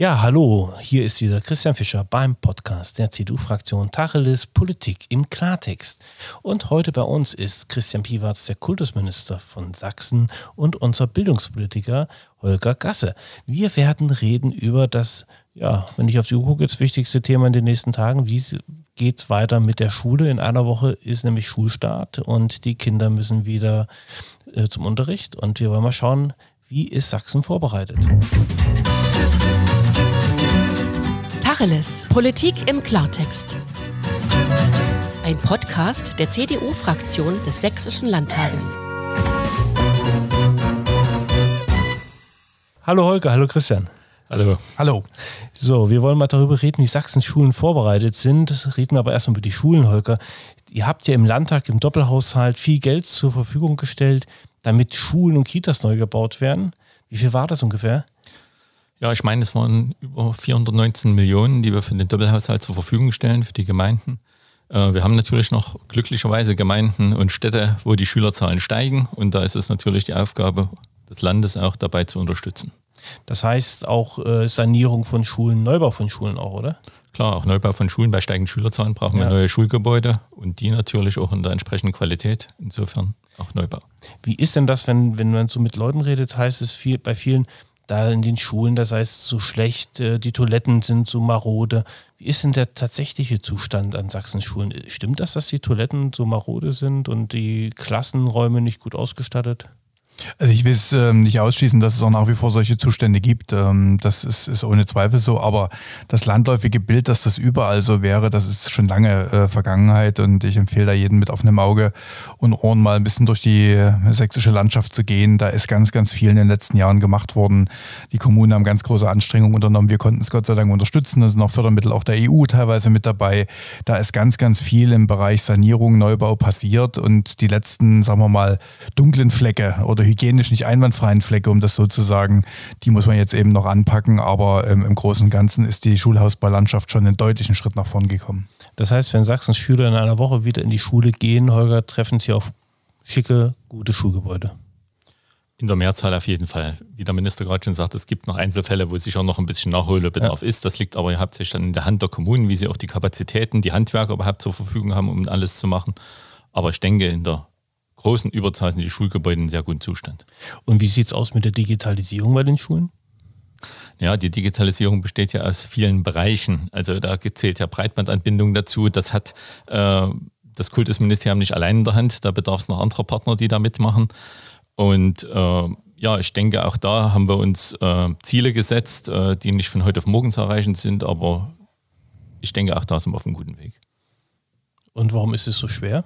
Ja, hallo, hier ist wieder Christian Fischer beim Podcast der CDU-Fraktion Tacheles Politik im Klartext. Und heute bei uns ist Christian Piwarz, der Kultusminister von Sachsen und unser Bildungspolitiker Holger Gasse. Wir werden reden über das, ja, wenn ich auf die Uhr gucke, das wichtigste Thema in den nächsten Tagen. Wie geht es weiter mit der Schule? In einer Woche ist nämlich Schulstart und die Kinder müssen wieder äh, zum Unterricht. Und wir wollen mal schauen, wie ist Sachsen vorbereitet? Tacheles. Politik im Klartext. Ein Podcast der CDU-Fraktion des Sächsischen Landtages. Hallo Holger, hallo Christian. Hallo. Hallo. So, wir wollen mal darüber reden, wie Sachsens Schulen vorbereitet sind. Reden wir aber erstmal über die Schulen, Holger. Ihr habt ja im Landtag im Doppelhaushalt viel Geld zur Verfügung gestellt, damit Schulen und Kitas neu gebaut werden. Wie viel war das ungefähr? Ja, ich meine, es waren über 419 Millionen, die wir für den Doppelhaushalt zur Verfügung stellen für die Gemeinden. Äh, wir haben natürlich noch glücklicherweise Gemeinden und Städte, wo die Schülerzahlen steigen. Und da ist es natürlich die Aufgabe des Landes auch dabei zu unterstützen. Das heißt auch äh, Sanierung von Schulen, Neubau von Schulen auch, oder? Klar, auch Neubau von Schulen. Bei steigenden Schülerzahlen brauchen ja. wir neue Schulgebäude und die natürlich auch in der entsprechenden Qualität. Insofern auch Neubau. Wie ist denn das, wenn, wenn man so mit Leuten redet, heißt es viel, bei vielen, da in den Schulen, das heißt so schlecht, äh, die Toiletten sind so marode. Wie ist denn der tatsächliche Zustand an Sachsens Schulen? Stimmt das, dass die Toiletten so marode sind und die Klassenräume nicht gut ausgestattet? Also ich will es ähm, nicht ausschließen, dass es auch nach wie vor solche Zustände gibt. Ähm, das ist, ist ohne Zweifel so. Aber das landläufige Bild, dass das überall so wäre, das ist schon lange äh, Vergangenheit. Und ich empfehle da jedem mit offenem Auge und Ohren mal ein bisschen durch die äh, sächsische Landschaft zu gehen. Da ist ganz, ganz viel in den letzten Jahren gemacht worden. Die Kommunen haben ganz große Anstrengungen unternommen. Wir konnten es Gott sei Dank unterstützen. Da sind auch Fördermittel auch der EU teilweise mit dabei. Da ist ganz, ganz viel im Bereich Sanierung, Neubau passiert. Und die letzten, sagen wir mal, dunklen Flecke oder hygienisch nicht einwandfreien Flecke, um das so zu sagen, die muss man jetzt eben noch anpacken. Aber ähm, im Großen und Ganzen ist die Schulhausbaulandschaft schon einen deutlichen Schritt nach vorn gekommen. Das heißt, wenn Sachsens Schüler in einer Woche wieder in die Schule gehen, Holger, treffen sie auf schicke, gute Schulgebäude. In der Mehrzahl auf jeden Fall. Wie der Minister gerade schon sagt, es gibt noch Einzelfälle, wo sicher noch ein bisschen Nachholbedarf ja. ist. Das liegt aber hauptsächlich dann in der Hand der Kommunen, wie sie auch die Kapazitäten, die Handwerker überhaupt zur Verfügung haben, um alles zu machen. Aber ich denke, in der großen Überzahl sind die Schulgebäude in sehr guten Zustand. Und wie sieht es aus mit der Digitalisierung bei den Schulen? Ja, die Digitalisierung besteht ja aus vielen Bereichen. Also da zählt ja Breitbandanbindung dazu. Das hat äh, das Kultusministerium nicht allein in der Hand. Da bedarf es noch anderer Partner, die da mitmachen. Und äh, ja, ich denke, auch da haben wir uns äh, Ziele gesetzt, äh, die nicht von heute auf morgen zu erreichen sind. Aber ich denke, auch da sind wir auf einem guten Weg. Und warum ist es so schwer?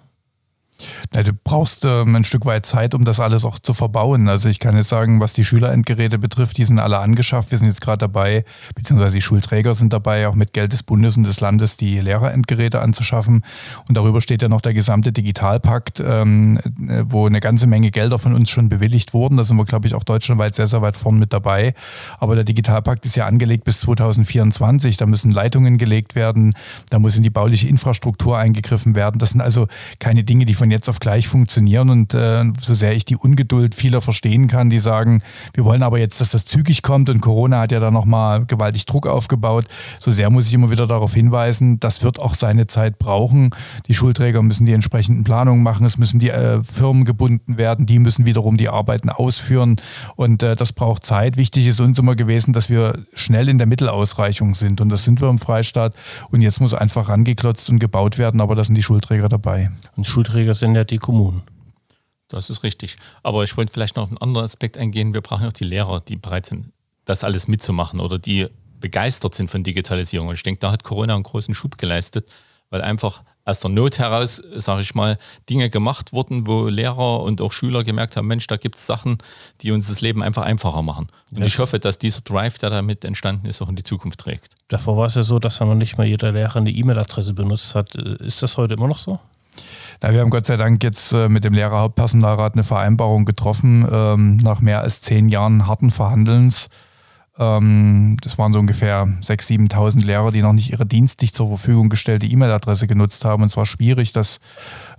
Na, du brauchst ähm, ein Stück weit Zeit, um das alles auch zu verbauen. Also ich kann jetzt sagen, was die Schülerendgeräte betrifft, die sind alle angeschafft. Wir sind jetzt gerade dabei, beziehungsweise die Schulträger sind dabei, auch mit Geld des Bundes und des Landes die Lehrerendgeräte anzuschaffen. Und darüber steht ja noch der gesamte Digitalpakt, ähm, wo eine ganze Menge Gelder von uns schon bewilligt wurden. Da sind wir, glaube ich, auch deutschlandweit sehr, sehr weit vorn mit dabei. Aber der Digitalpakt ist ja angelegt bis 2024. Da müssen Leitungen gelegt werden, da muss in die bauliche Infrastruktur eingegriffen werden. Das sind also keine Dinge, die von jetzt auf gleich funktionieren. Und äh, so sehr ich die Ungeduld vieler verstehen kann, die sagen, wir wollen aber jetzt, dass das zügig kommt und Corona hat ja da nochmal gewaltig Druck aufgebaut, so sehr muss ich immer wieder darauf hinweisen, das wird auch seine Zeit brauchen. Die Schulträger müssen die entsprechenden Planungen machen, es müssen die äh, Firmen gebunden werden, die müssen wiederum die Arbeiten ausführen und äh, das braucht Zeit. Wichtig ist uns immer gewesen, dass wir schnell in der Mittelausreichung sind und das sind wir im Freistaat und jetzt muss einfach rangeklotzt und gebaut werden, aber da sind die Schulträger dabei. Und Schulträger sind ja die Kommunen. Das ist richtig. Aber ich wollte vielleicht noch auf einen anderen Aspekt eingehen. Wir brauchen auch die Lehrer, die bereit sind, das alles mitzumachen oder die begeistert sind von Digitalisierung. Und ich denke, da hat Corona einen großen Schub geleistet, weil einfach aus der Not heraus, sage ich mal, Dinge gemacht wurden, wo Lehrer und auch Schüler gemerkt haben, Mensch, da gibt es Sachen, die uns das Leben einfach einfacher machen. Und ja. ich hoffe, dass dieser Drive, der damit entstanden ist, auch in die Zukunft trägt. Davor war es ja so, dass man nicht mal jeder Lehrer eine E-Mail-Adresse benutzt hat. Ist das heute immer noch so? Na, wir haben Gott sei Dank jetzt äh, mit dem Lehrerhauptpersonalrat eine Vereinbarung getroffen, ähm, nach mehr als zehn Jahren harten Verhandelns Ähm, das waren so ungefähr 6.000, 7.000 Lehrer, die noch nicht ihre dienstlich zur Verfügung gestellte E-Mail-Adresse genutzt haben. Und es war schwierig, das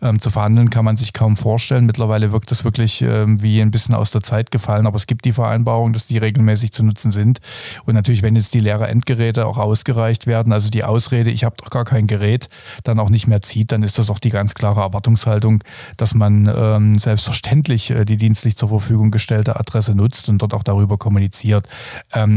ähm, zu verhandeln, kann man sich kaum vorstellen. Mittlerweile wirkt das wirklich ähm, wie ein bisschen aus der Zeit gefallen, aber es gibt die Vereinbarung, dass die regelmäßig zu nutzen sind. Und natürlich, wenn jetzt die Lehrer-Endgeräte auch ausgereicht werden, also die Ausrede, ich habe doch gar kein Gerät, dann auch nicht mehr zieht, dann ist das auch die ganz klare Erwartungshaltung, dass man ähm, selbstverständlich äh, die dienstlich zur Verfügung gestellte Adresse nutzt und dort auch darüber kommuniziert. Ähm,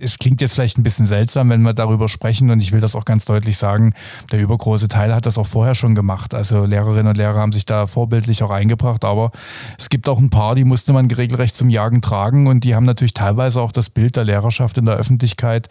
es klingt jetzt vielleicht ein bisschen seltsam, wenn wir darüber sprechen und ich will das auch ganz deutlich sagen, der übergroße Teil hat das auch vorher schon gemacht. Also Lehrerinnen und Lehrer haben sich da vorbildlich auch eingebracht, aber es gibt auch ein paar, die musste man regelrecht zum Jagen tragen und die haben natürlich teilweise auch das Bild der Lehrerschaft in der Öffentlichkeit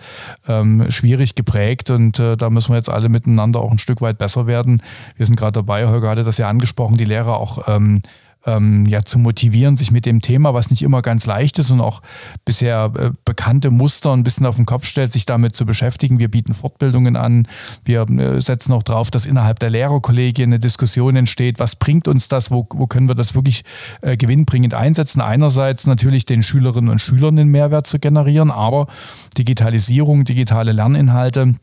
ähm, schwierig geprägt und äh, da müssen wir jetzt alle miteinander auch ein Stück weit besser werden. Wir sind gerade dabei, Holger hatte das ja angesprochen, die Lehrer auch ähm, ähm, ja, zu motivieren, sich mit dem Thema, was nicht immer ganz leicht ist und auch bisher äh, bekannte Muster ein bisschen auf den Kopf stellt, sich damit zu beschäftigen. Wir bieten Fortbildungen an. Wir äh, setzen auch darauf, dass innerhalb der Lehrerkollegien eine Diskussion entsteht. Was bringt uns das? Wo, wo können wir das wirklich äh, gewinnbringend einsetzen? Einerseits natürlich den Schülerinnen und Schülern den Mehrwert zu generieren, aber Digitalisierung, digitale Lerninhalte,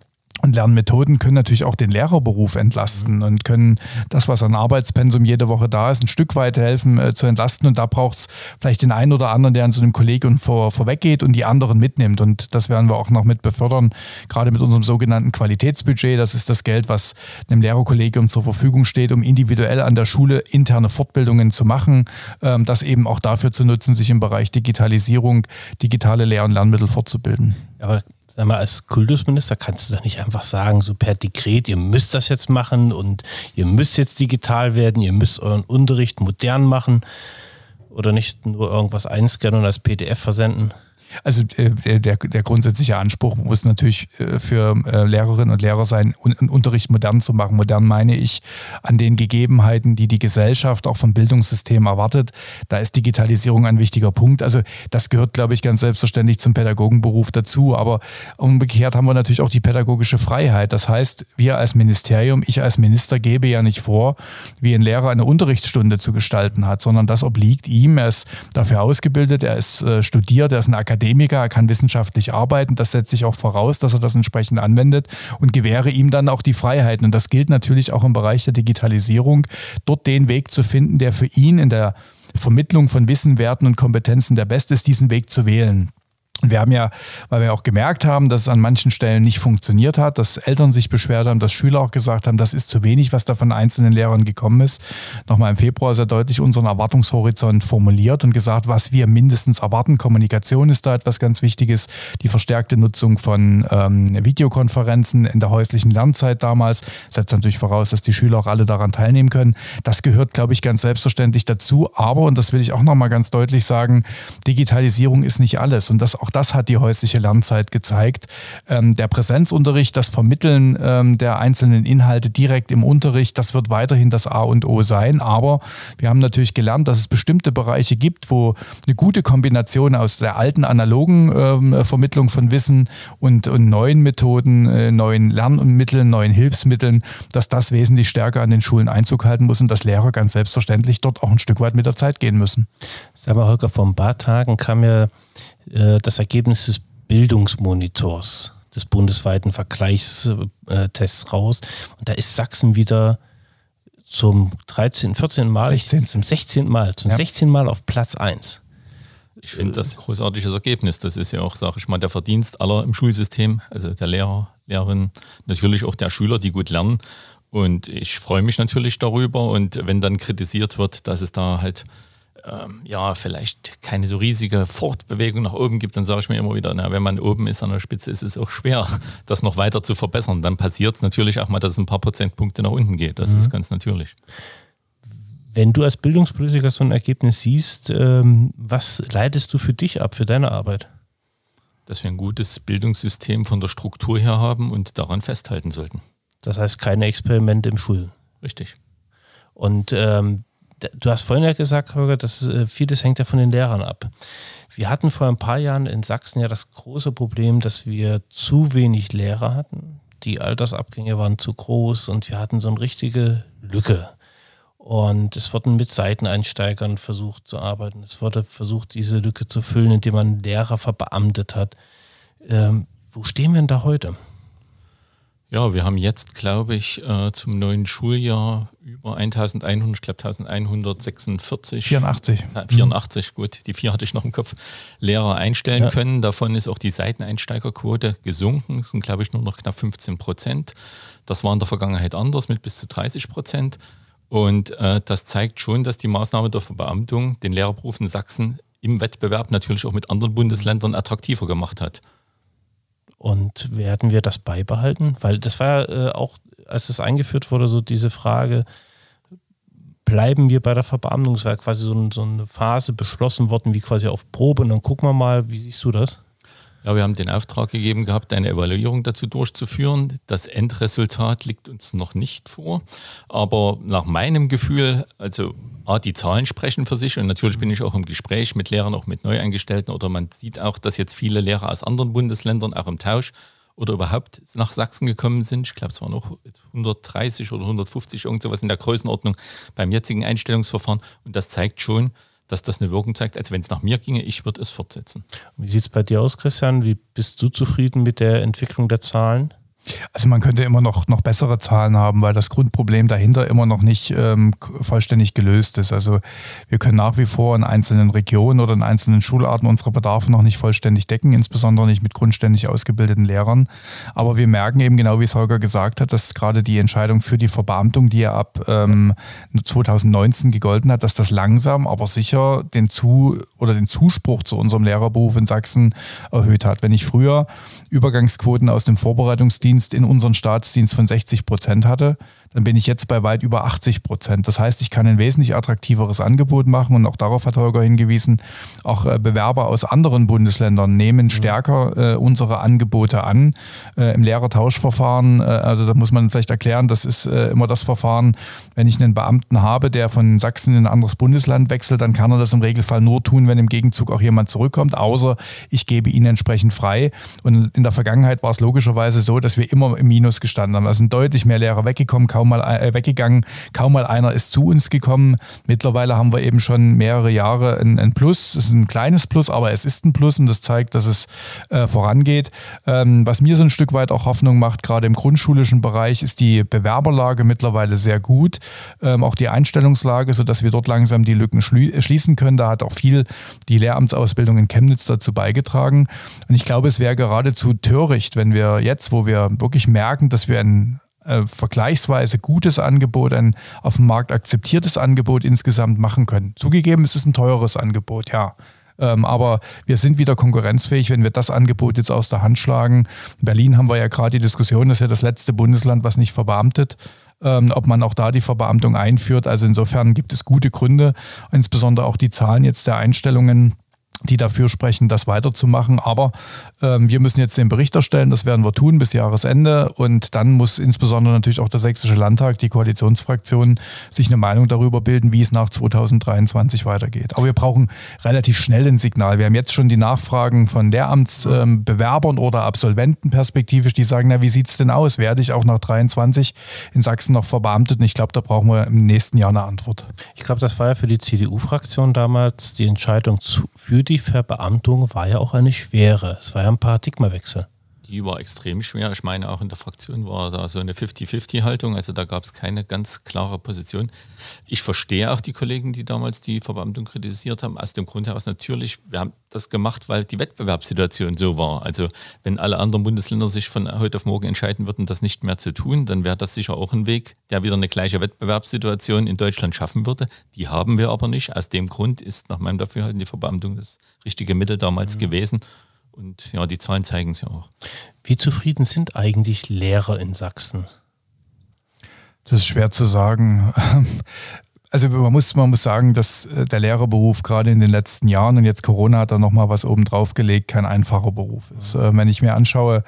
und Lernmethoden können natürlich auch den Lehrerberuf entlasten mhm. und können das, was an Arbeitspensum jede Woche da ist, ein Stück weit helfen äh, zu entlasten. Und da braucht es vielleicht den einen oder anderen, der an so einem Kollegium vor, vorweggeht und die anderen mitnimmt. Und das werden wir auch noch mit befördern, gerade mit unserem sogenannten Qualitätsbudget. Das ist das Geld, was einem Lehrerkollegium zur Verfügung steht, um individuell an der Schule interne Fortbildungen zu machen, ähm, das eben auch dafür zu nutzen, sich im Bereich Digitalisierung, digitale Lehr- und Lernmittel fortzubilden. Aber sag mal, als Kultusminister kannst du doch nicht einfach sagen, so per Dekret, ihr müsst das jetzt machen und ihr müsst jetzt digital werden, ihr müsst euren Unterricht modern machen oder nicht nur irgendwas einscannen und als PDF versenden. Also äh, der, der grundsätzliche Anspruch muss natürlich äh, für äh, Lehrerinnen und Lehrer sein, einen Unterricht modern zu machen. Modern meine ich an den Gegebenheiten, die die Gesellschaft auch vom Bildungssystem erwartet. Da ist Digitalisierung ein wichtiger Punkt. Also das gehört, glaube ich, ganz selbstverständlich zum Pädagogenberuf dazu. Aber umgekehrt haben wir natürlich auch die pädagogische Freiheit. Das heißt, wir als Ministerium, ich als Minister gebe ja nicht vor, wie ein Lehrer eine Unterrichtsstunde zu gestalten hat, sondern das obliegt ihm. Er ist dafür ausgebildet, er ist studiert, er ist ein Akademiker Akademiker, er kann wissenschaftlich arbeiten, das setzt sich auch voraus, dass er das entsprechend anwendet und gewähre ihm dann auch die Freiheiten. Und das gilt natürlich auch im Bereich der Digitalisierung, dort den Weg zu finden, der für ihn in der Vermittlung von Wissen, Werten und Kompetenzen der beste ist, diesen Weg zu wählen. Und wir haben ja, weil wir auch gemerkt haben, dass es an manchen Stellen nicht funktioniert hat, dass Eltern sich beschwert haben, dass Schüler auch gesagt haben, das ist zu wenig, was da von einzelnen Lehrern gekommen ist. Nochmal im Februar sehr deutlich unseren Erwartungshorizont formuliert und gesagt, was wir mindestens erwarten. Kommunikation ist da etwas ganz Wichtiges. Die verstärkte Nutzung von ähm, Videokonferenzen in der häuslichen Lernzeit damals setzt natürlich voraus, dass die Schüler auch alle daran teilnehmen können. Das gehört, glaube ich, ganz selbstverständlich dazu. Aber, und das will ich auch nochmal ganz deutlich sagen, Digitalisierung ist nicht alles. Und das auch das hat die häusliche Lernzeit gezeigt. Ähm, der Präsenzunterricht, das Vermitteln ähm, der einzelnen Inhalte direkt im Unterricht, das wird weiterhin das A und O sein. Aber wir haben natürlich gelernt, dass es bestimmte Bereiche gibt, wo eine gute Kombination aus der alten analogen ähm, Vermittlung von Wissen und, und neuen Methoden, äh, neuen Lernmitteln, neuen Hilfsmitteln, dass das wesentlich stärker an den Schulen Einzug halten muss und dass Lehrer ganz selbstverständlich dort auch ein Stück weit mit der Zeit gehen müssen. Sag mal, Holger, vor ein paar Tagen kam ja äh, das Ergebnis des Bildungsmonitors, des bundesweiten Vergleichstests raus. Und da ist Sachsen wieder zum 13., 14. Mal, 16. zum 16. Mal, zum ja. 16. Mal auf Platz 1. Ich finde das ein großartiges Ergebnis. Das ist ja auch, sage ich mal, der Verdienst aller im Schulsystem, also der Lehrer, Lehrerin, natürlich auch der Schüler, die gut lernen. Und ich freue mich natürlich darüber. Und wenn dann kritisiert wird, dass es da halt ähm, ja, vielleicht keine so riesige Fortbewegung nach oben gibt, dann sage ich mir immer wieder, na, wenn man oben ist an der Spitze, ist es auch schwer, das noch weiter zu verbessern. Dann passiert es natürlich auch mal, dass es ein paar Prozentpunkte nach unten geht. Das mhm. ist ganz natürlich. Wenn du als Bildungspolitiker so ein Ergebnis siehst, ähm, was leitest du für dich ab, für deine Arbeit? Dass wir ein gutes Bildungssystem von der Struktur her haben und daran festhalten sollten. Das heißt keine Experimente im Schul. Richtig. Und ähm, du hast vorhin ja gesagt, Holger, dass äh, vieles hängt ja von den Lehrern ab. Wir hatten vor ein paar Jahren in Sachsen ja das große Problem, dass wir zu wenig Lehrer hatten. Die Altersabgänge waren zu groß und wir hatten so eine richtige Lücke. Und es wurden mit Seiteneinsteigern versucht zu arbeiten. Es wurde versucht, diese Lücke zu füllen, indem man Lehrer verbeamtet hat. Ähm, wo stehen wir denn da heute? Ja, wir haben jetzt, glaube ich, äh, zum neuen Schuljahr über 1100, ich glaube 1146. 84. Äh, 84, gut, die vier hatte ich noch im Kopf, Lehrer einstellen ja. können. Davon ist auch die Seiteneinsteigerquote gesunken, das sind, glaube ich, nur noch knapp 15 Prozent. Das war in der Vergangenheit anders mit bis zu 30 Prozent. Und äh, das zeigt schon, dass die Maßnahme der Verbeamtung den Lehrerberuf in Sachsen im Wettbewerb natürlich auch mit anderen Bundesländern attraktiver gemacht hat. Und werden wir das beibehalten? Weil das war ja äh, auch, als es eingeführt wurde, so diese Frage, bleiben wir bei der Verbeamtung? Es war quasi so, so, eine Phase beschlossen worden, wie quasi auf Probe. Und dann gucken wir mal, wie siehst du das? Ja, wir haben den Auftrag gegeben gehabt, eine Evaluierung dazu durchzuführen. Das Endresultat liegt uns noch nicht vor. Aber nach meinem Gefühl, also A, die Zahlen sprechen für sich und natürlich bin ich auch im Gespräch mit Lehrern, auch mit Neueingestellten oder man sieht auch, dass jetzt viele Lehrer aus anderen Bundesländern auch im Tausch oder überhaupt nach Sachsen gekommen sind. Ich glaube, es waren noch 130 oder 150, irgend sowas in der Größenordnung beim jetzigen Einstellungsverfahren. Und das zeigt schon, dass das eine Wirkung zeigt. Also wenn es nach mir ginge, ich würde es fortsetzen. Wie sieht es bei dir aus, Christian? Wie bist du zufrieden mit der Entwicklung der Zahlen? Also man könnte immer noch, noch bessere Zahlen haben, weil das Grundproblem dahinter immer noch nicht ähm, vollständig gelöst ist. Also wir können nach wie vor in einzelnen Regionen oder in einzelnen Schularten unsere Bedarfe noch nicht vollständig decken, insbesondere nicht mit grundständig ausgebildeten Lehrern. Aber wir merken eben genau, wie es Holger gesagt hat, dass gerade die Entscheidung für die Verbeamtung, die ja ab ähm, 2019 gegolten hat, dass das langsam, aber sicher den Zu oder den Zuspruch zu unserem Lehrerberuf in Sachsen erhöht hat. Wenn ich früher Übergangsquoten aus dem Vorbereitungsdienst Staatsdienst in unseren Staatsdienst von 60 Prozent hatte dann bin ich jetzt bei weit über 80 Prozent. Das heißt, ich kann ein wesentlich attraktiveres Angebot machen und auch darauf hat Holger hingewiesen, auch äh, Bewerber aus anderen Bundesländern nehmen stärker äh, unsere Angebote an. Äh, Im Lehrertauschverfahren, äh, also da muss man vielleicht erklären, das ist äh, immer das Verfahren, wenn ich einen Beamten habe, der von Sachsen in ein anderes Bundesland wechselt, dann kann er das im Regelfall nur tun, wenn im Gegenzug auch jemand zurückkommt, außer ich gebe ihn entsprechend frei. Und in der Vergangenheit war es logischerweise so, dass wir immer im Minus gestanden haben. Da sind deutlich mehr Lehrer weggekommen, kaum mal äh, weggegangen, kaum mal einer ist zu uns gekommen. Mittlerweile haben wir eben schon mehrere Jahre ein, ein Plus. Es ist ein kleines Plus, aber es ist ein Plus und das zeigt, dass es äh, vorangeht. Ähm, was mir so ein Stück weit auch Hoffnung macht, gerade im grundschulischen Bereich, ist die Bewerberlage mittlerweile sehr gut. Ähm, auch die Einstellungslage, sodass wir dort langsam die Lücken schließen können. Da hat auch viel die Lehramtsausbildung in Chemnitz dazu beigetragen. Und ich glaube, es wäre geradezu töricht, wenn wir jetzt, wo wir wirklich merken, dass wir ein äh, vergleichsweise gutes Angebot, ein auf dem Markt akzeptiertes Angebot insgesamt machen können. Zugegeben, es ist ein teures Angebot, ja. Ähm, aber wir sind wieder konkurrenzfähig, wenn wir das Angebot jetzt aus der Hand schlagen. In Berlin haben wir ja gerade die Diskussion, das ist ja das letzte Bundesland, was nicht verbeamtet ähm, ob man auch da die Verbeamtung einführt. Also insofern gibt es gute Gründe, insbesondere auch die Zahlen jetzt der Einstellungen die dafür sprechen, das weiterzumachen. Aber ähm, wir müssen jetzt den Bericht erstellen, das werden wir tun bis Jahresende. Und dann muss insbesondere natürlich auch der Sächsische Landtag, die Koalitionsfraktionen, sich eine Meinung darüber bilden, wie es nach 2023 weitergeht. Aber wir brauchen relativ schnell ein Signal. Wir haben jetzt schon die Nachfragen von Lehramtsbewerbern ähm, oder Absolventen perspektivisch, die sagen, na, wie sieht es denn aus? Werde ich auch nach 23 in Sachsen noch verbeamtet? Und ich glaube, da brauchen wir im nächsten Jahr eine Antwort. Ich glaube, das war ja für die CDU-Fraktion damals die Entscheidung für die die Verbeamtung war ja auch eine schwere. Es war ja ein Paradigmawechsel die war extrem schwer. Ich meine, auch in der Fraktion war da so eine 50-50-Haltung, also da gab es keine ganz klare Position. Ich verstehe auch die Kollegen, die damals die Verbeamtung kritisiert haben, aus dem Grund heraus natürlich, wir haben das gemacht, weil die Wettbewerbssituation so war. Also wenn alle anderen Bundesländer sich von heute auf morgen entscheiden würden, das nicht mehr zu tun, dann wäre das sicher auch ein Weg, der wieder eine gleiche Wettbewerbssituation in Deutschland schaffen würde. Die haben wir aber nicht. Aus dem Grund ist nach meinem Dafürhalten die Verbeamtung das richtige Mittel damals mhm. gewesen. Und ja, die Zahlen zeigen es ja auch. Wie zufrieden sind eigentlich Lehrer in Sachsen? Das ist schwer zu sagen. also man muss, man muss sagen, dass äh, der Lehrerberuf gerade in den letzten Jahren und jetzt Corona hat da nochmal was oben drauf gelegt, kein einfacher Beruf ist. Mhm. Wenn ich mir anschaue,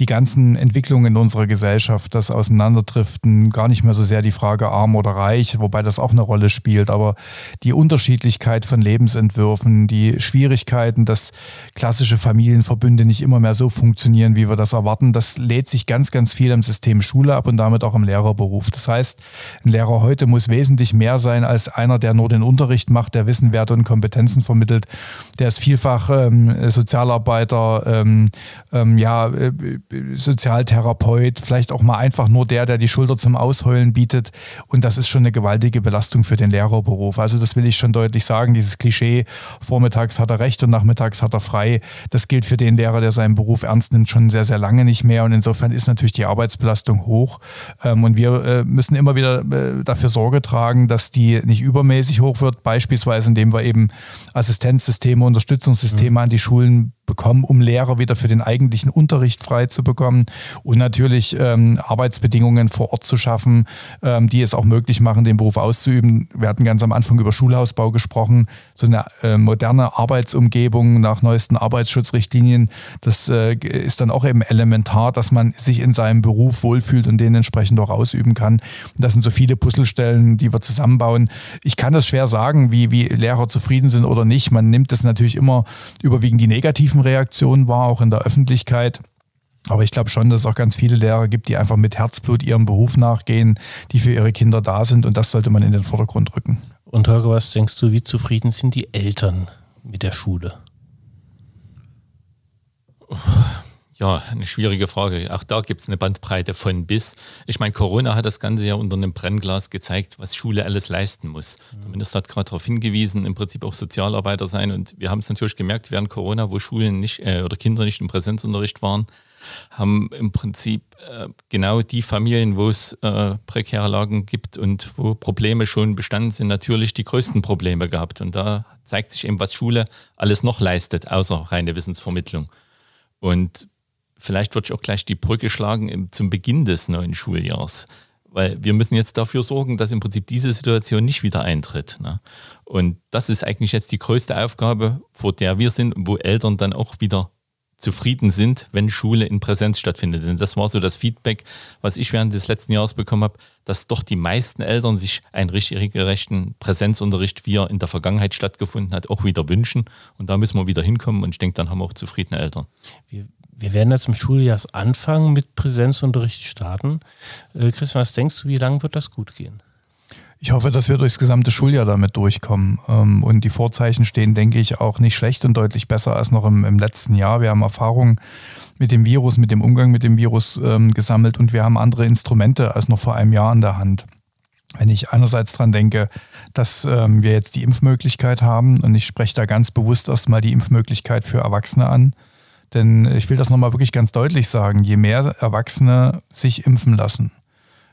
die ganzen Entwicklungen in unserer Gesellschaft, das Auseinanderdriften, gar nicht mehr so sehr die Frage arm oder reich, wobei das auch eine Rolle spielt, aber die Unterschiedlichkeit von Lebensentwürfen, die Schwierigkeiten, dass klassische Familienverbünde nicht immer mehr so funktionieren, wie wir das erwarten, das lädt sich ganz, ganz viel im System Schule ab und damit auch im Lehrerberuf. Das heißt, ein Lehrer heute muss wesentlich mehr sein als einer, der nur den Unterricht macht, der Wissen, Werte und Kompetenzen vermittelt. Der ist vielfach ähm, Sozialarbeiter, ähm, ähm, ja, äh, Sozialtherapeut, vielleicht auch mal einfach nur der, der die Schulter zum Ausheulen bietet. Und das ist schon eine gewaltige Belastung für den Lehrerberuf. Also das will ich schon deutlich sagen. Dieses Klischee, vormittags hat er recht und nachmittags hat er frei, das gilt für den Lehrer, der seinen Beruf ernst nimmt, schon sehr, sehr lange nicht mehr. Und insofern ist natürlich die Arbeitsbelastung hoch. Ähm, und wir äh, müssen immer wieder äh, dafür Sorge tragen, dass die nicht übermäßig hoch wird, beispielsweise indem wir eben Assistenzsysteme, Unterstützungssysteme mhm. an die Schulen bekommen, um Lehrer wieder für den eigentlichen Unterricht frei zu bekommen und natürlich ähm, Arbeitsbedingungen vor Ort zu schaffen, ähm, die es auch möglich machen, den Beruf auszuüben. Wir hatten ganz am Anfang über Schulhausbau gesprochen, so eine äh, moderne Arbeitsumgebung nach neuesten Arbeitsschutzrichtlinien. Das äh, ist dann auch eben elementar, dass man sich in seinem Beruf wohlfühlt und den entsprechend auch ausüben kann. Und das sind so viele Puzzlestellen, die wir zusammenbauen. Ich kann das schwer sagen, wie, wie Lehrer zufrieden sind oder nicht. Man nimmt das natürlich immer überwiegend die negativen Reaktion war, auch in der Öffentlichkeit. Aber ich glaube schon, dass es auch ganz viele Lehrer gibt, die einfach mit Herzblut ihrem Beruf nachgehen, die für ihre Kinder da sind und das sollte man in den Vordergrund rücken. Und Holger, was denkst du, wie zufrieden sind die Eltern mit der Schule? Ja, eine schwierige Frage. Auch da gibt es eine Bandbreite von bis. Ich meine, Corona hat das Ganze ja unter einem Brennglas gezeigt, was Schule alles leisten muss. Mhm. Der Minister hat gerade darauf hingewiesen, im Prinzip auch Sozialarbeiter sein. Und wir haben es natürlich gemerkt während Corona, wo Schulen nicht äh, oder Kinder nicht im Präsenzunterricht waren, haben im Prinzip äh, genau die Familien, wo es äh, prekäre Lagen gibt und wo Probleme schon bestanden sind, natürlich die größten Probleme gehabt. Und da zeigt sich eben, was Schule alles noch leistet, außer reine Wissensvermittlung. Und vielleicht würde ich auch gleich die Brücke schlagen zum Beginn des neuen Schuljahrs. Weil wir müssen jetzt dafür sorgen, dass im Prinzip diese Situation nicht wieder eintritt. Ne? Und das ist eigentlich jetzt die größte Aufgabe, vor der wir sind, wo Eltern dann auch wieder zufrieden sind, wenn Schule in Präsenz stattfindet. Denn das war so das Feedback, was ich während des letzten Jahres bekommen habe, dass doch die meisten Eltern sich einen richtig gerechten Präsenzunterricht, wie er in der Vergangenheit stattgefunden hat, auch wieder wünschen. Und da müssen wir wieder hinkommen und ich denke, dann haben wir auch zufriedene Eltern. Wir, wir werden jetzt im Schuljahresanfang mit Präsenzunterricht starten. Äh, Christian, was denkst du, wie lange wird das gut gehen? Ich hoffe, dass wir durchs gesamte Schuljahr damit durchkommen. Ähm, und die Vorzeichen stehen, denke ich, auch nicht schlecht und deutlich besser als noch im, im letzten Jahr. Wir haben Erfahrungen mit dem Virus, mit dem Umgang mit dem Virus ähm, gesammelt und wir haben andere Instrumente als noch vor einem Jahr in der Hand. Wenn ich einerseits dran denke, dass ähm, wir jetzt die Impfmöglichkeit haben und ich spreche da ganz bewusst erstmal die Impfmöglichkeit für Erwachsene an, denn ich will das nochmal wirklich ganz deutlich sagen, je mehr Erwachsene sich impfen lassen,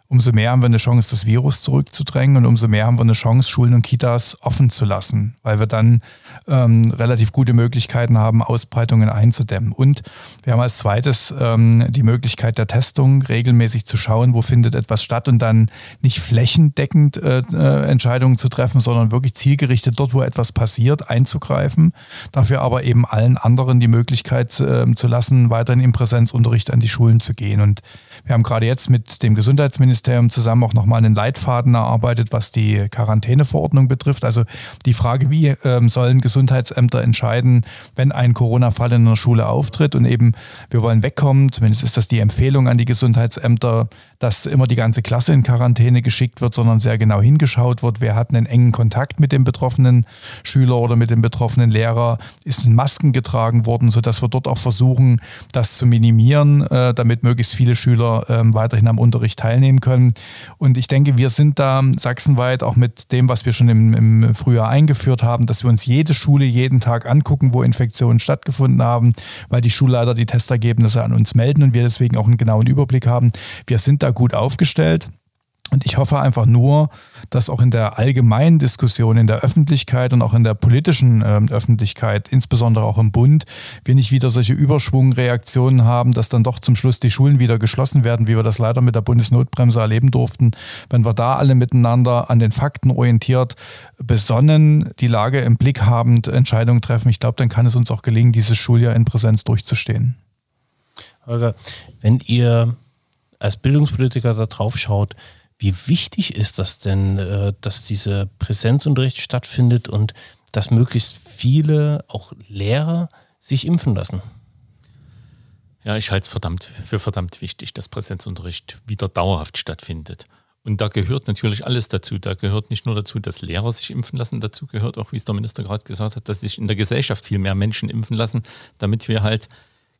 umso mehr haben wir eine Chance, das Virus zurückzudrängen und umso mehr haben wir eine Chance, Schulen und Kitas offen zu lassen, weil wir dann ähm, relativ gute Möglichkeiten haben, Ausbreitungen einzudämmen. Und wir haben als zweites ähm, die Möglichkeit der Testung, regelmäßig zu schauen, wo findet etwas statt und dann nicht flächendeckend äh, äh, Entscheidungen zu treffen, sondern wirklich zielgerichtet dort, wo etwas passiert, einzugreifen. Dafür aber eben allen anderen die Möglichkeit äh, zu lassen, weiterhin im Präsenzunterricht an die Schulen zu gehen. Und wir haben gerade jetzt mit dem Gesundheitsministerium zusammen auch nochmal einen Leitfaden erarbeitet, was die Quarantäneverordnung betrifft. Also die Frage, wie ähm, sollen Gesundheitsämter entscheiden, wenn ein Corona-Fall in einer Schule auftritt und eben wir wollen wegkommen, zumindest ist das die Empfehlung an die Gesundheitsämter, dass immer die ganze Klasse in Quarantäne geschickt wird, sondern sehr genau hingeschaut wird, wer hat einen engen Kontakt mit dem betroffenen Schüler oder mit dem betroffenen Lehrer, ist in Masken getragen worden, sodass wir dort auch versuchen, das zu minimieren, äh, damit möglichst viele Schüler ähm, weiterhin am Unterricht teilnehmen können. Und ich denke, wir sind da sachsenweit auch mit dem, was wir schon im, im Frühjahr eingeführt haben, dass wir uns jede Schule jeden Tag angucken, wo Infektionen stattgefunden haben, weil die Schulleiter die Testergebnisse an uns melden und wir deswegen auch einen genauen Überblick haben. Wir sind da gut aufgestellt. Und ich hoffe einfach nur, dass auch in der allgemeinen Diskussion, in der Öffentlichkeit und auch in der politischen äh, Öffentlichkeit, insbesondere auch im Bund, wir nicht wieder solche Überschwungreaktionen haben, dass dann doch zum Schluss die Schulen wieder geschlossen werden, wie wir das leider mit der Bundesnotbremse erleben durften. Wenn wir da alle miteinander an den Fakten orientiert, besonnen, die Lage im Blick habend Entscheidungen treffen, ich glaube, dann kann es uns auch gelingen, dieses Schuljahr in Präsenz durchzustehen. Holger, wenn ihr als Bildungspolitiker da drauf schaut, wie wichtig ist das denn, äh, dass dieser Präsenzunterricht stattfindet und dass möglichst viele, auch Lehrer, sich impfen lassen? Ja, ich halte es verdammt, für verdammt wichtig, dass Präsenzunterricht wieder dauerhaft stattfindet. Und da gehört natürlich alles dazu. Da gehört nicht nur dazu, dass Lehrer sich impfen lassen, dazu gehört auch, wie es der Minister gerade gesagt hat, dass sich in der Gesellschaft viel mehr Menschen impfen lassen, damit wir halt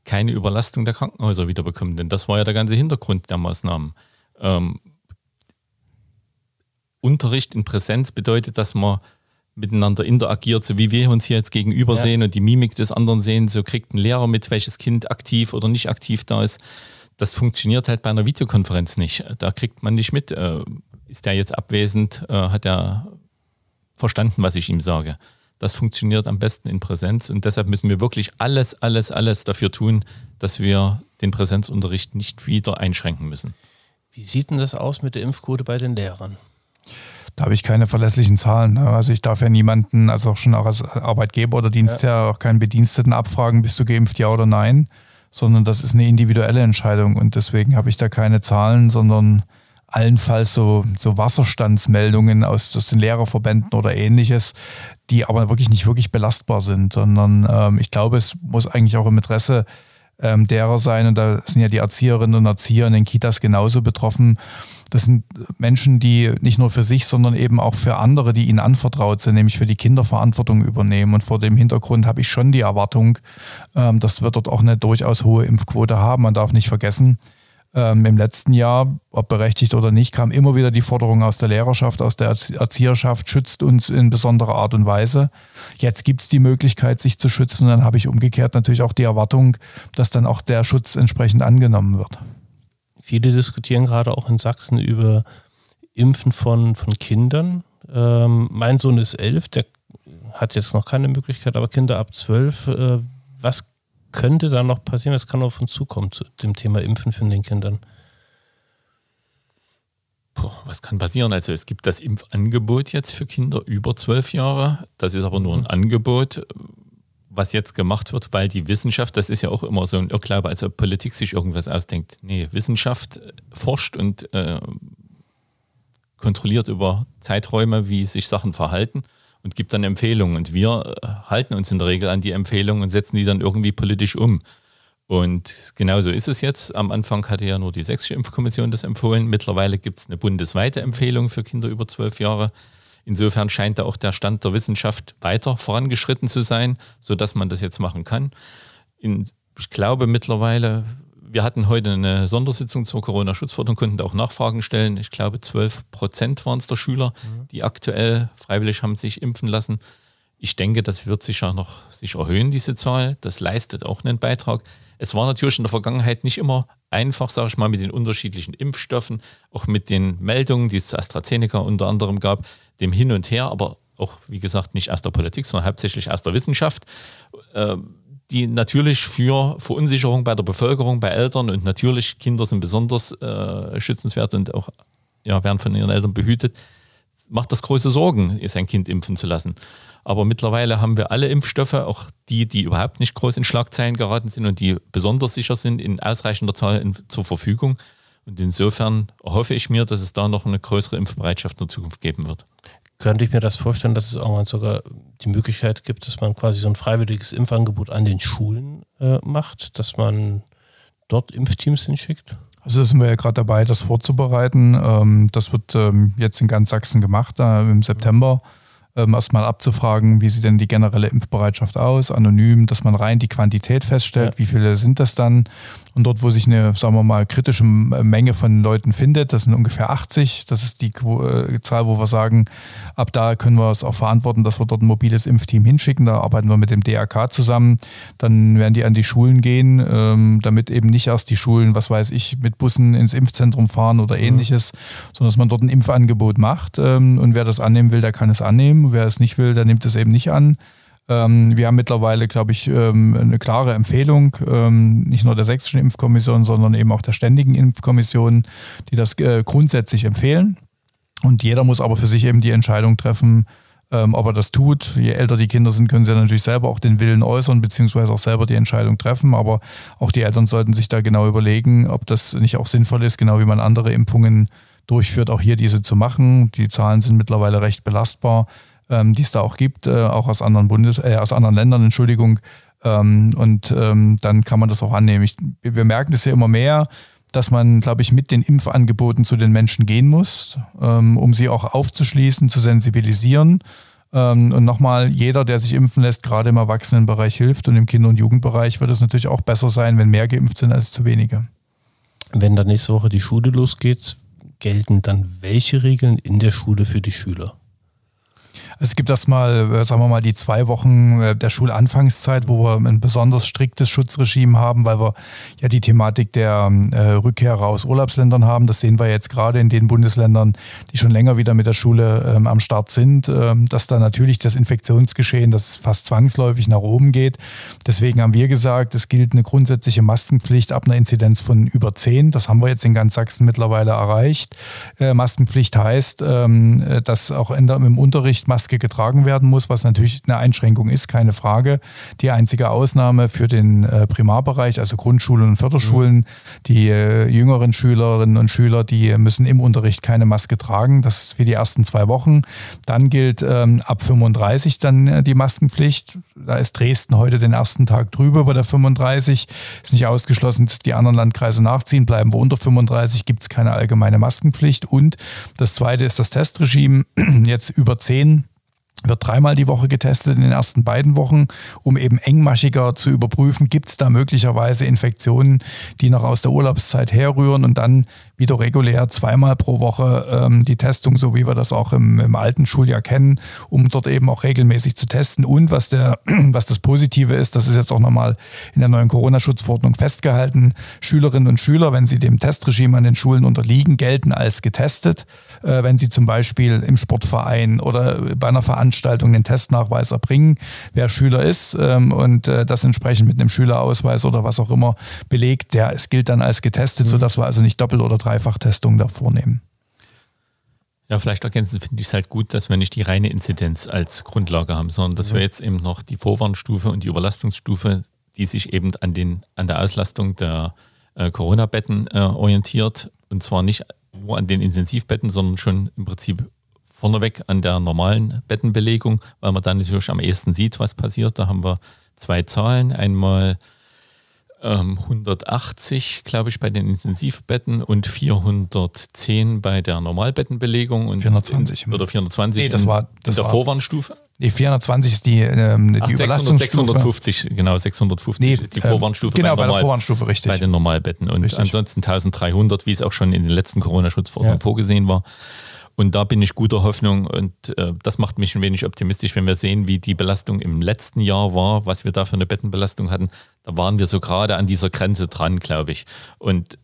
keine Überlastung der Krankenhäuser wieder bekommen. Denn das war ja der ganze Hintergrund der Maßnahmen. Ähm, Unterricht in Präsenz bedeutet, dass man miteinander interagiert, so wie wir uns hier jetzt gegenüber ja. sehen und die Mimik des anderen sehen, so kriegt ein Lehrer mit, welches Kind aktiv oder nicht aktiv da ist. Das funktioniert halt bei einer Videokonferenz nicht. Da kriegt man nicht mit, äh, ist der jetzt abwesend, äh, hat er verstanden, was ich ihm sage. Das funktioniert am besten in Präsenz und deshalb müssen wir wirklich alles, alles, alles dafür tun, dass wir den Präsenzunterricht nicht wieder einschränken müssen. Wie sieht denn das aus mit der Impfquote bei den Lehrern? Da habe ich keine verlässlichen Zahlen. Ne? Also ich darf ja niemanden, also auch schon auch als Arbeitgeber oder Dienstherr, ja. auch keinen Bediensteten abfragen, bist du geimpft, ja oder nein, sondern das ist eine individuelle Entscheidung und deswegen habe ich da keine Zahlen, sondern allenfalls so, so Wasserstandsmeldungen aus, aus den Lehrerverbänden oder ähnliches, die aber wirklich nicht wirklich belastbar sind, sondern ähm, ich glaube, es muss eigentlich auch im Interesse ähm, derer sein, und da sind ja die Erzieherinnen und Erzieher in den Kitas genauso betroffen, das sind Menschen, die nicht nur für sich, sondern eben auch für andere, die ihnen anvertraut sind, nämlich für die Kinder Verantwortung übernehmen. Und vor dem Hintergrund habe ich schon die Erwartung, ähm, dass wir dort auch eine durchaus hohe Impfquote haben. Man darf nicht vergessen, ähm, im letzten Jahr, ob berechtigt oder nicht, kam immer wieder die Forderung aus der Lehrerschaft, aus der Erzieherschaft, schützt uns in besonderer Art und Weise. Jetzt gibt es die Möglichkeit, sich zu schützen. Dann habe ich umgekehrt natürlich auch die Erwartung, dass dann auch der Schutz entsprechend angenommen wird. Viele diskutieren gerade auch in Sachsen über Impfen von, von Kindern. Ähm, mein Sohn ist elf, der hat jetzt noch keine Möglichkeit, aber Kinder ab zwölf, äh, was könnte da noch passieren? Was kann auf uns zukommen zu dem Thema Impfen von den Kindern? Puh, was kann passieren? Also es gibt das Impfangebot jetzt für Kinder über zwölf Jahre. Das ist aber nur ein. Angebot was jetzt gemacht wird, weil die Wissenschaft, das ist ja auch immer so ein Irrglaube, als ob Politik sich irgendwas ausdenkt. Nee, Wissenschaft äh, forscht und äh, kontrolliert über Zeiträume, wie sich Sachen verhalten und gibt dann Empfehlungen. Und wir äh, halten uns in der Regel an die Empfehlungen und setzen die dann irgendwie politisch um. Und genauso ist es jetzt. Am Anfang hatte ja nur die Sächsische Impfkommission das empfohlen. Mittlerweile gibt es eine bundesweite Empfehlung für Kinder über zwölf Jahre. Insofern scheint da auch der Stand der Wissenschaft weiter vorangeschritten zu sein, sodass man das jetzt machen kann. In, ich glaube mittlerweile, wir hatten heute eine Sondersitzung zur Corona-Schutzverordnung, konnten da auch Nachfragen stellen. Ich glaube, 12 Prozent waren es der Schüler, mhm. die aktuell freiwillig haben sich impfen lassen. Ich denke, das wird sich ja noch sich erhöhen, diese Zahl. Das leistet auch einen Beitrag. Es war natürlich in der Vergangenheit nicht immer einfach, sage ich mal, mit den unterschiedlichen Impfstoffen, auch mit den Meldungen, die es zu AstraZeneca unter anderem gab, dem Hin und Her, aber auch, wie gesagt, nicht aus der Politik, sondern hauptsächlich aus der Wissenschaft, äh, die natürlich für Verunsicherung bei der Bevölkerung, bei Eltern und natürlich Kinder sind besonders äh, schützenswert und auch ja, werden von ihren Eltern behütet, macht das große Sorgen, sein Kind impfen zu lassen. Aber mittlerweile haben wir alle Impfstoffe, auch die, die überhaupt nicht groß in Schlagzeilen geraten sind und die besonders sicher sind, in ausreichender Zahl in, zur Verfügung. Und insofern hoffe ich mir, dass es da noch eine größere Impfbereitschaft in der Zukunft geben wird. Könnte ich mir das vorstellen, dass es irgendwann sogar die Möglichkeit gibt, dass man quasi so ein freiwilliges Impfangebot an den Schulen äh, macht, dass man dort Impfteams hinschickt? Also sind wir ja gerade dabei, das vorzubereiten. Ähm, das wird ähm, jetzt in ganz Sachsen gemacht, im September. Ähm, erstmal abzufragen, wie sieht denn die generelle Impfbereitschaft aus, anonym, dass man rein die Quantität feststellt, ja. wie viele sind das dann. Und dort, wo sich eine, sagen wir mal, kritische Menge von Leuten findet, das sind ungefähr 80, das ist die äh, Zahl, wo wir sagen, ab da können wir es auch verantworten, dass wir dort ein mobiles Impfteam hinschicken. Da arbeiten wir mit dem DRK zusammen. Dann werden die an die Schulen gehen, ähm, damit eben nicht erst die Schulen, was weiß ich, mit Bussen ins Impfzentrum fahren oder mhm. ähnliches, mhm. sondern dass man dort ein Impfangebot macht. Ähm, und wer das annehmen will, der kann es annehmen. Wer es nicht will, der nimmt es eben nicht an. Ähm, wir haben mittlerweile, glaube ich, ähm, eine klare Empfehlung, ähm, nicht nur der sächsischen Impfkommission, sondern eben auch der ständigen Impfkommission, die das äh, grundsätzlich empfehlen. Und jeder muss aber für sich eben die Entscheidung treffen, ob er das tut. Je älter die Kinder sind, können sie natürlich selber auch den Willen äußern, beziehungsweise auch selber die Entscheidung treffen. Aber auch die Eltern sollten sich da genau überlegen, ob das nicht auch sinnvoll ist, genau wie man andere Impfungen durchführt, auch hier diese zu machen. Die Zahlen sind mittlerweile recht belastbar ähm, die es da auch gibt, äh, auch aus anderen Bundes, äh, aus anderen Ländern, Entschuldigung. Ähm, und ähm, dann kann man das auch annehmen. Ich, wir merken das ja immer mehr, dass man, glaube ich, mit den Impfangeboten zu den Menschen gehen muss, ähm, um sie auch aufzuschließen, zu sensibilisieren. Ähm, und nochmal, jeder, der sich impfen lässt, gerade im Erwachsenenbereich hilft und im Kinder- und Jugendbereich wird es natürlich auch besser sein, wenn mehr geimpft sind als zu wenige. Wenn dann nächste Woche die Schule losgeht, gelten dann welche Regeln in der Schule für die Schüler? Es gibt erstmal, äh, sagen wir mal, die zwei Wochen äh, der Schulanfangszeit, wo wir ein besonders striktes Schutzregime haben, weil wir ja die Thematik der äh, Rückkehrer aus Urlaubsländern haben. Das sehen wir jetzt gerade in den Bundesländern, die schon länger wieder mit der Schule ähm, am Start sind, ähm, dass da natürlich das Infektionsgeschehen, das fast zwangsläufig nach oben geht. Deswegen haben wir gesagt, es gilt eine grundsätzliche Maskenpflicht ab einer Inzidenz von über 10. Das haben wir jetzt in ganz Sachsen mittlerweile erreicht. Äh, Maskenpflicht heißt, ähm, äh, dass auch in im Unterricht Masken Maske getragen werden muss, was natürlich eine Einschränkung ist, keine Frage. Die einzige Ausnahme für den äh, Primarbereich, also Grundschulen und Förderschulen, mhm. die äh, jüngeren Schülerinnen und Schüler, die müssen im Unterricht keine Maske tragen. Das ist für die ersten zwei Wochen. Dann gilt ähm, ab 35 dann äh, die Maskenpflicht. Da ist Dresden heute den ersten Tag drüber bei der 35. Ist nicht ausgeschlossen, dass die anderen Landkreise nachziehen. Bleiben wir unter 35, gibt es keine allgemeine Maskenpflicht. Und das zweite ist das Testregime. Jetzt über 10 wird dreimal die Woche getestet in den ersten beiden Wochen, um eben engmaschiger zu überprüfen, gibt es da möglicherweise Infektionen, die noch aus der Urlaubszeit herrühren und dann wieder regulär zweimal pro Woche ähm, die Testung, so wie wir das auch im, im, alten Schuljahr kennen, um dort eben auch regelmäßig zu testen. Und was, der, was das Positive ist, das ist jetzt auch nochmal in der neuen Corona-Schutzverordnung festgehalten, Schülerinnen und Schüler, wenn sie dem Testregime an den Schulen unterliegen, gelten als getestet. Äh, wenn sie zum Beispiel im Sportverein oder bei einer Veranstaltung den Testnachweis erbringen, wer Schüler ist ähm, und äh, das entsprechend mit einem Schülerausweis oder was auch immer belegt, der es gilt dann als getestet, mhm. sodass wir also nicht doppelt oder Dreifachtestung da vornehmen. Ja, vielleicht ergänzend finde ich es halt gut, dass wir nicht die reine Inzidenz als Grundlage haben, sondern dass ja. wir jetzt eben noch die Vorwarnstufe und die Überlastungsstufe, die sich eben an, den, an der Auslastung der äh, Corona-Betten äh, orientiert. Und zwar nicht nur an den Intensivbetten, sondern schon im Prinzip vorneweg an der normalen Bettenbelegung, weil man dann natürlich am ehesten sieht, was passiert. Da haben wir zwei Zahlen. Einmal 180, ähm, glaube ich, bei den Intensivbetten und 410 bei der Normalbettenbelegung. Und 420. In, oder 420 nee, das war, das in der war, Vorwarnstufe. Nee, 420 ist die, ähm, die Ach, 600, 650, genau, 650 nee, die Vorwarnstufe. Genau, bei, Normal, der Vorwarnstufe, richtig. Bei den Normalbetten. Und richtig. ansonsten 1300, wie es auch schon in den letzten Corona-Schutzverordnungen ja. vorgesehen war. Und da bin ich guter Hoffnung und äh, das macht mich ein wenig optimistisch, wenn wir sehen, wie die Belastung im letzten Jahr war, was wir da für eine Bettenbelastung hatten. Da waren wir so gerade an dieser Grenze dran, glaube ich. Und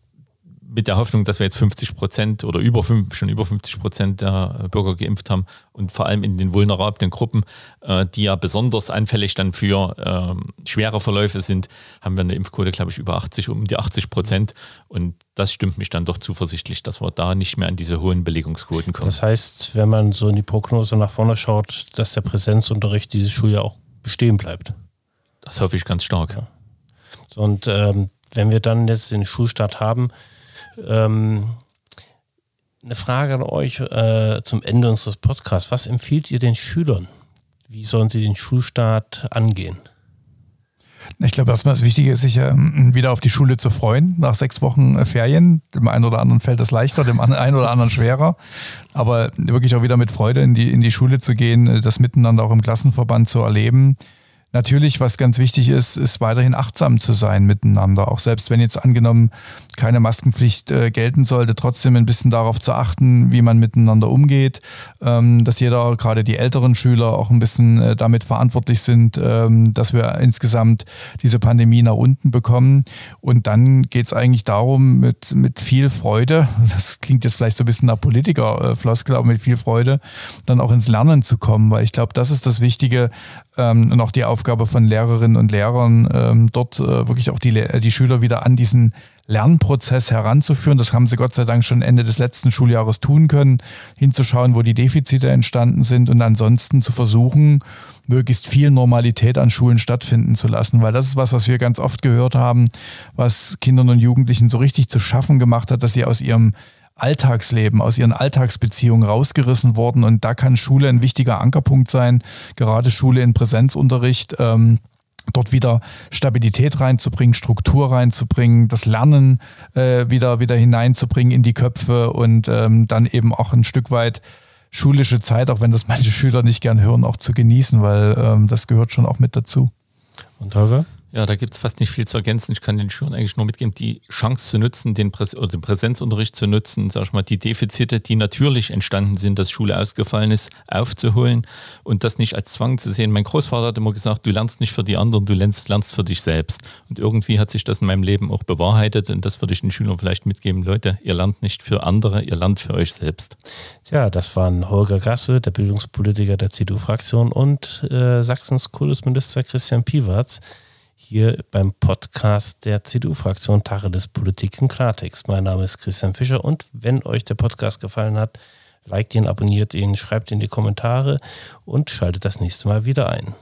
mit der Hoffnung, dass wir jetzt 50 Prozent oder über fünf, schon über 50 Prozent der Bürger geimpft haben und vor allem in den vulnerablen Gruppen, äh, die ja besonders anfällig dann für ähm, schwere Verläufe sind, haben wir eine Impfquote, glaube ich, über 80, um die 80 Prozent. Und das stimmt mich dann doch zuversichtlich, dass wir da nicht mehr an diese hohen Belegungsquoten kommen. Das heißt, wenn man so in die Prognose nach vorne schaut, dass der Präsenzunterricht dieses Schuljahr auch bestehen bleibt. Das hoffe ich ganz stark. Ja. Und ähm, wenn wir dann jetzt den Schulstart haben, ähm, eine Frage an euch äh, zum Ende unseres Podcasts. Was empfiehlt ihr den Schülern? Wie sollen sie den Schulstart angehen? Ich glaube, erstmal das Wichtige ist, sich ähm, wieder auf die Schule zu freuen, nach sechs Wochen äh, Ferien. Dem einen oder anderen fällt es leichter, dem einen oder anderen schwerer. Aber wirklich auch wieder mit Freude in die, in die Schule zu gehen, äh, das Miteinander auch im Klassenverband zu erleben. Natürlich, was ganz wichtig ist, ist weiterhin achtsam zu sein miteinander. Auch selbst wenn jetzt angenommen keine Maskenpflicht äh, gelten sollte, trotzdem ein bisschen darauf zu achten, wie man miteinander umgeht, ähm, dass jeder, gerade die älteren Schüler, auch ein bisschen äh, damit verantwortlich sind, ähm, dass wir insgesamt diese Pandemie nach unten bekommen. Und dann geht es eigentlich darum, mit, mit viel Freude, das klingt jetzt vielleicht so ein bisschen nach Politiker-Floskel, äh, aber mit viel Freude, dann auch ins Lernen zu kommen, weil ich glaube, das ist das Wichtige, ähm, und auch die Aufgabe von Lehrerinnen und Lehrern, ähm, dort äh, wirklich auch die, die Schüler wieder an diesen Lernprozess heranzuführen. Das haben sie Gott sei Dank schon Ende des letzten Schuljahres tun können, hinzuschauen, wo die Defizite entstanden sind und ansonsten zu versuchen, möglichst viel Normalität an Schulen stattfinden zu lassen, weil das ist was, was wir ganz oft gehört haben, was Kindern und Jugendlichen so richtig zu schaffen gemacht hat, dass sie aus ihrem Alltagsleben, aus ihren Alltagsbeziehungen rausgerissen worden. Und da kann Schule ein wichtiger Ankerpunkt sein, gerade Schule in Präsenzunterricht. Ähm, dort wieder Stabilität reinzubringen, Struktur reinzubringen, das Lernen äh, wieder, wieder hineinzubringen in die Köpfe und ähm, dann eben auch ein Stück weit schulische Zeit, auch wenn das manche Schüler nicht gern hören, auch zu genießen, weil ähm, das gehört schon auch mit dazu. Und Holger? Ja, da gibt es fast nicht viel zu ergänzen. Ich kann den Schülern eigentlich nur mitgeben, die Chance zu nutzen, den, Präs den Präsenzunterricht zu nutzen, sag ich mal, die Defizite, die natürlich entstanden sind, dass Schule ausgefallen ist, aufzuholen und das nicht als Zwang zu sehen. Mein Großvater hat immer gesagt, du lernst nicht für die anderen, du lernst, lernst für dich selbst. Und irgendwie hat sich das in meinem Leben auch bewahrheitet und das würde ich den Schülern vielleicht mitgeben. Leute, ihr lernt nicht für andere, ihr lernt für euch selbst. Tja, das waren Holger Gasse, der Bildungspolitiker der CDU-Fraktion und äh, Sachsens Kultusminister Christian Piwarz hier beim Podcast der CDU-Fraktion Tacheles Politik im Klartext. Mein Name ist Christian Fischer und wenn euch der Podcast gefallen hat, liked ihn, abonniert ihn, schreibt in die Kommentare und schaltet das nächste Mal wieder ein.